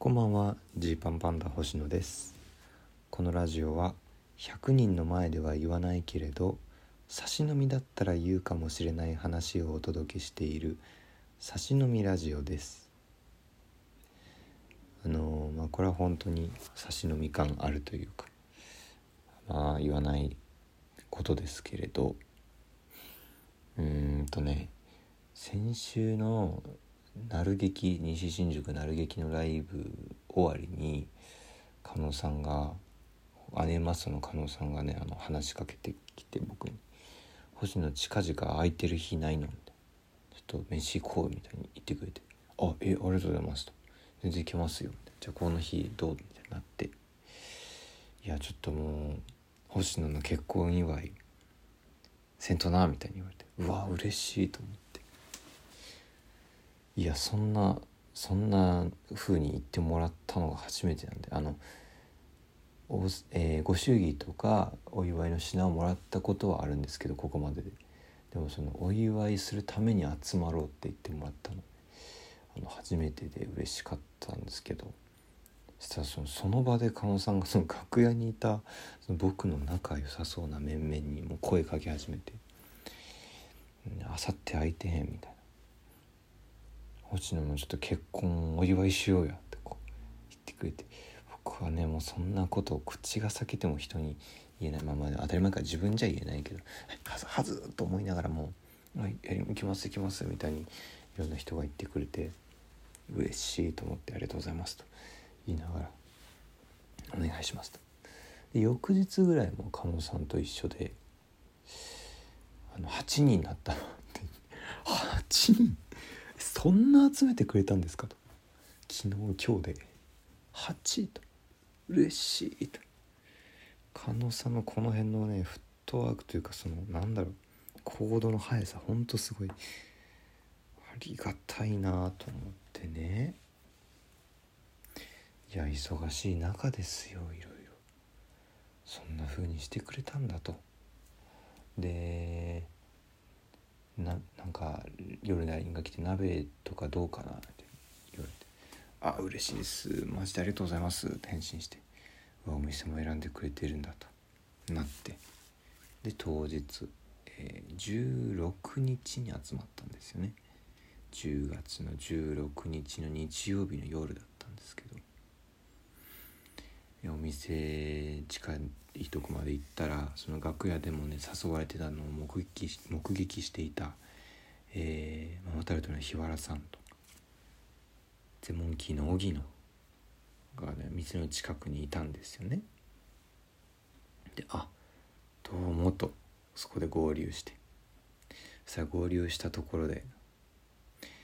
こんばんは。ジーパンパンダ星野です。このラジオは100人の前では言わないけれど差し飲みだったら言うかもしれない話をお届けしている差し飲みラジオです。あのまあこれは本当に差し飲み感あるというかまあ言わないことですけれど。うーんとね先週の鳴劇西新宿鳴劇のライブ終わりに加納さんが姉マスの加納さんがねあの話しかけてきて僕に「星野近々空いてる日ないの?」みたいな「ちょっと飯行こう」みたいに言ってくれて「あえありがとうございます」と「全然行けますよ」みたいな「じゃあこの日どう?」みたいになって「いやちょっともう星野の結婚祝いせんとな」みたいに言われてうわ嬉しいと思って。いやそんなそんな風に言ってもらったのが初めてなんであのお、えー、ご祝儀とかお祝いの品をもらったことはあるんですけどここまでで。でもそのお祝いするために集まろうって言ってもらったの。あの初めてで嬉しかったんですけど。そしたらそのその場で狩野さんがその楽屋にいたその僕の仲良さそうな面々にも声かけ始めて「あさって空いてへん」みたいな。星野もちょっと結婚お祝いしようやってこう言ってくれて僕はねもうそんなことを口が裂けても人に言えないまま当たり前から自分じゃ言えないけどはずはずと思いながらも「はい行きます行きます」みたいにいろんな人が言ってくれて嬉しいと思って「ありがとうございます」と言いながら「お願いします」と。で翌日ぐらいも加納さんと一緒で「あの8人になった」って8人？そんな集めてくれたんですかと。昨日今日で。8位と。嬉しいと。加納さんのこの辺のねフットワークというかそのなんだろう。行動の速さほんとすごい。ありがたいなと思ってね。いや忙しい中ですよいろいろ。そんな風にしてくれたんだと。でななんか夜 LINE が来て鍋とかどうかなって言われて「あ嬉しいです。マジでありがとうございます」って返信して。お店も選んでくれてるんだと。なって。で当日、えー、16日に集まったんですよね。10月の16日の日曜日の夜だったんですけど。お店近いとこまで行ったらその楽屋でもね誘われてたのを目撃し目撃していた、えー、ママタルトの日原さんとゼモンキーの荻野がね店の近くにいたんですよね。であどうもとそこで合流してさあ合流したところで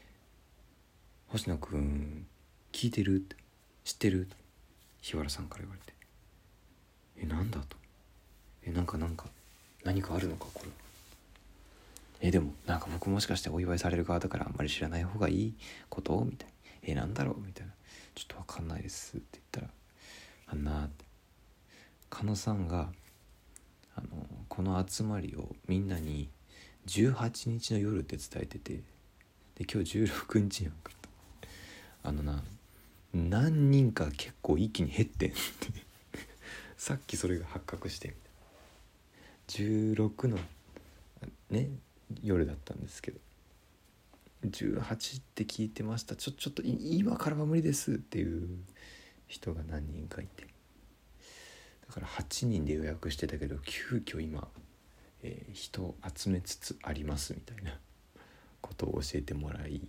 「星野くん聞いてる?」って「知ってる?」日原さんから言われて「えなんだ?」と「えなんかなんか何かあるのかこれ」えでもなんか僕もしかしてお祝いされる側だからあんまり知らない方がいいこと？みたいな「えなんだろう?」みたいな「ちょっと分かんないです」って言ったら「あんな」って。狩野さんがあのこの集まりをみんなに18日の夜って伝えててで今日16日やんかとあのな何人か結構一気に減ってんって。さっきそれが発覚して16のね夜だったんですけど。18って聞いてました。ちょちょっと今からは無理ですっていう人が何人かいて。だから8人で予約してたけど急遽今、えー、人を集めつつありますみたいな。ことを教えてもらい。い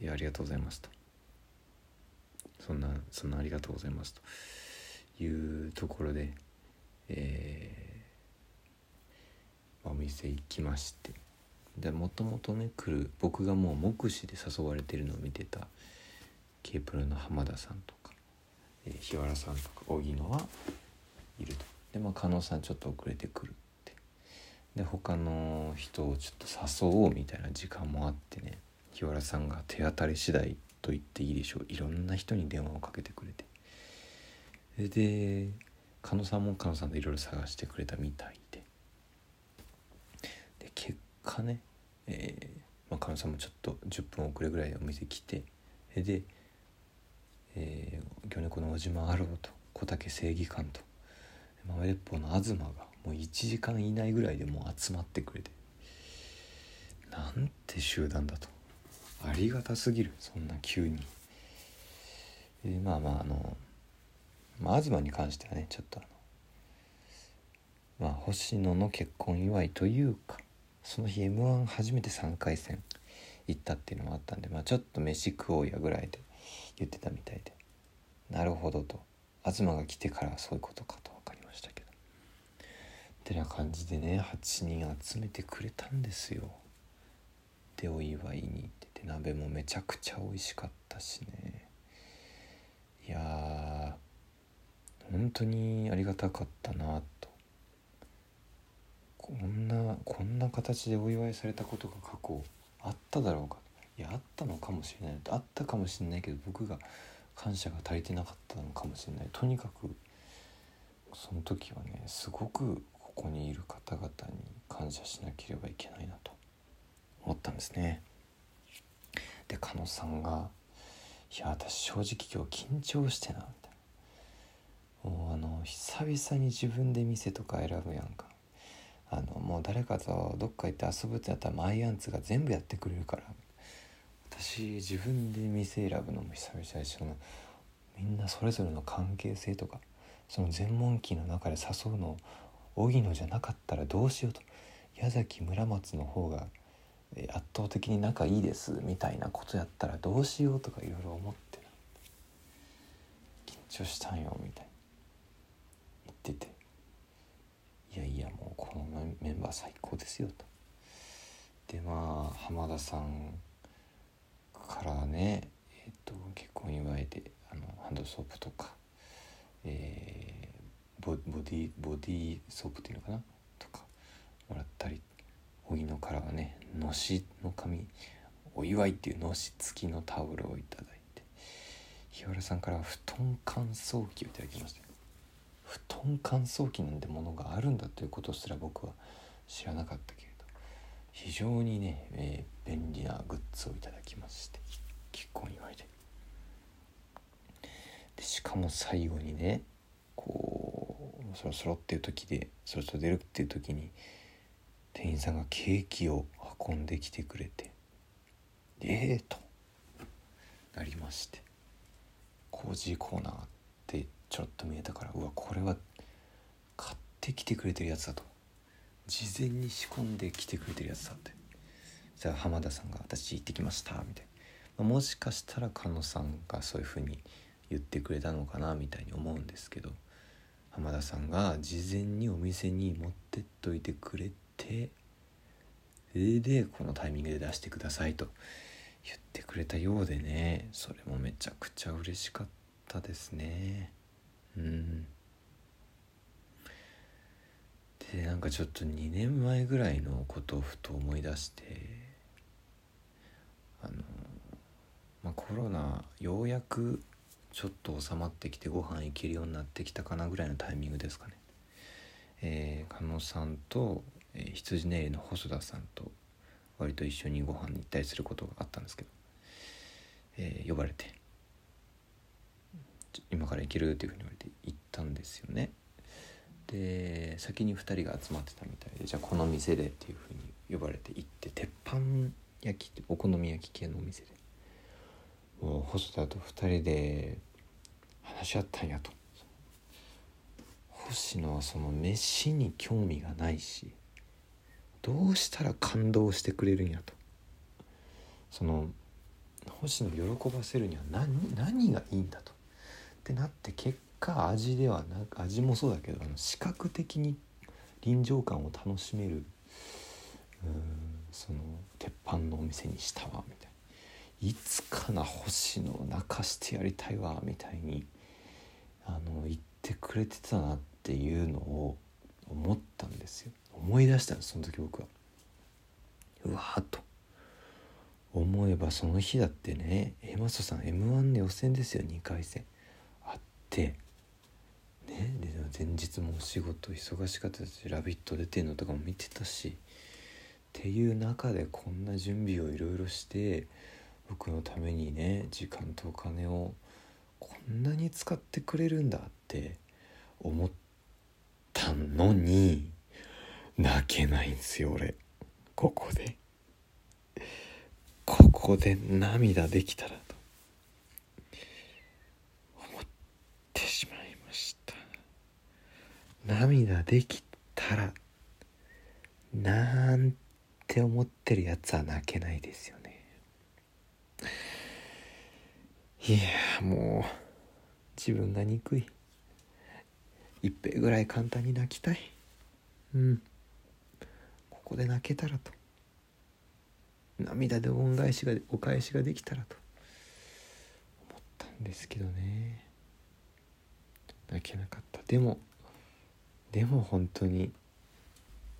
やありがとうございますとそんなそんなありがとうございますというところで、えー、お店行きまして。でもともとね来る僕がもう目視で誘われてるのを見てた K プロの浜田さんとか、えー、日原さんとか荻野はいると。でまあ加納さんちょっと遅れてくるって。で他の人をちょっと誘おうみたいな時間もあってね日原さんが手当たり次第と言っていいでしょう。いろんな人に電話をかけてくれて。で狩野さんも狩野さんでいろいろ探してくれたみたいでで結果ね、えーまあ、狩野さんもちょっと10分遅れぐらいでお店来てでえー、魚猫の小島アローと小竹正義感と豆鉄砲の東がもう1時間以内ぐらいでもう集まってくれてなんて集団だとありがたすぎるそんな急に。でまあまああの、まあ、東に関してはねちょっと。あのまあ星野の結婚祝いというかその日 m 1初めて3回戦行ったっていうのもあったんで、まあ、ちょっと飯食おうやぐらいで言ってたみたいで。なるほどと。東が来てからそういうことかと分かりましたけど。ってな感じでね8人集めてくれたんですよ。でお祝いに行ってて鍋もめちゃくちゃ美味しかったしね。いや本当にありがたかったなと。こんなこんな形でお祝いされたことが過去あっただろうか。いやあったのかもしれない。あったかもしれないけど僕が感謝が足りてなかったのかもしれない。とにかくその時はねすごくここにいる方々に感謝しなければいけないなと。思ったんですね。で狩野さんが「いや私正直今日緊張してな」みたいな。もうあの久々に自分で店とか選ぶやんか。あのもう誰かとどっか行って遊ぶってなったらマイアンツが全部やってくれるから。私自分で店選ぶのも久々でしのみんなそれぞれの関係性とかその全問記の中で誘うの荻野じゃなかったらどうしようと。矢崎村松の方が圧倒的に仲いいですみたいなことやったらどうしようとかいろいろ思って緊張したんよみたいに言ってて。いやいやもうこのメンバー最高ですよと。でまあ浜田さんからね、えーと、結婚祝いであのハンドソープとか、えー、ボボディボディソープっていうのかな？とかもらったり荻野からはねのしの紙お祝いっていうのし付きのタオルをいただいて日原さんからは布団乾燥機をいただきました。布団乾燥機なんてものがあるんだということすら僕は知らなかったけれど。非常にね、えー、便利なグッズをいただきまして結婚祝いで。でしかも最後にねこうそろそろっていう時でそろそろ出るっていう時に店員さんがケーキを運んできてくれてええー、となりまして。コージーコーナーってちょっと見えたからうわこれは買ってきてくれてるやつだと。事前に仕込んできてくれてるやつだって。じゃあ浜田さんが「私行ってきました」みたいな、まあ、もしかしたら菅野さんがそういうふうに言ってくれたのかなみたいに思うんですけど浜田さんが事前にお店に持ってっといてくれてそれでこのタイミングで出してくださいと言ってくれたようでねそれもめちゃくちゃ嬉しかったですね。でなんかちょっと2年前ぐらいのことをふと思い出してあの、まあ、コロナようやくちょっと収まってきてご飯行けるようになってきたかなぐらいのタイミングですかね。えー、加納さんと、えー、羊ネイルの細田さんと割と一緒にご飯に行ったりすることがあったんですけど、えー、呼ばれて今から行けるっていうふうに言われて行ったんですよね。で先に2人が集まってたみたいでじゃあこの店でっていうふうに呼ばれて行って鉄板焼きってお好み焼き系のお店で。もう細田と2人で話し合ったんやと。星野はその飯に興味がないしどうしたら感動してくれるんやと。その星野喜ばせるには何何がいいんだと。ってなって結果味ではなく味もそうだけどあの視覚的に臨場感を楽しめるうんその鉄板のお店にしたわみたいな。いつかな星野泣かしてやりたいわみたいにあの言ってくれてたなっていうのを思ったんですよ。思い出したんですその時僕は。うわーと。思えばその日だってねエマソさん m 1の予選ですよ2回戦。ねで前日もお仕事忙しかったし「ラビット!」出てんのとかも見てたしっていう中でこんな準備をいろいろして僕のためにね時間とお金をこんなに使ってくれるんだって思ったのに泣けないんすよ俺ここでここで涙できたらと思ってしまいました涙できたらなんて思ってるやつは泣けないですよね。いやもう自分が憎い。一平ぐらい簡単に泣きたい。うん。ここで泣けたらと。涙で恩返しがお返しができたらと。思ったんですけどね。泣けなかった。でもでも本当に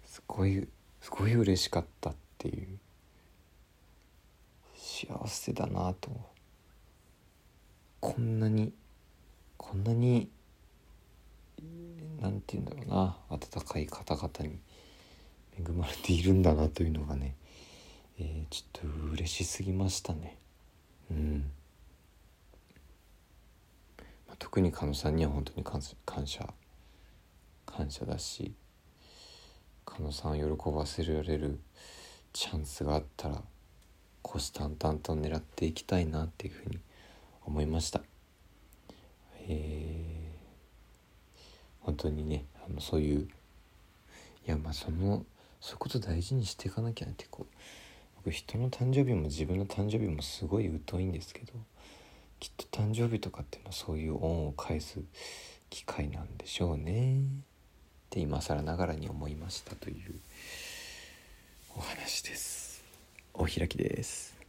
すごいすごい嬉しかったっていう幸せだなとこんなにこんなに何て言うんだろうな温かい方々に恵まれているんだなというのがね、えー、ちょっと嬉しすぎましたね。うん、特に狩野さんには本当に感謝感謝だし狩野さんを喜ばせられるチャンスがあったら虎視眈々と狙っていきたいなっていうふうに思いました。えー、本当にねあのそういういやまあそのそういうこと大事にしていかなきゃってこう僕人の誕生日も自分の誕生日もすごい疎いんですけどきっと誕生日とかっていうのはそういう恩を返す機会なんでしょうねって今更ながらに思いましたというお話です。お開きです。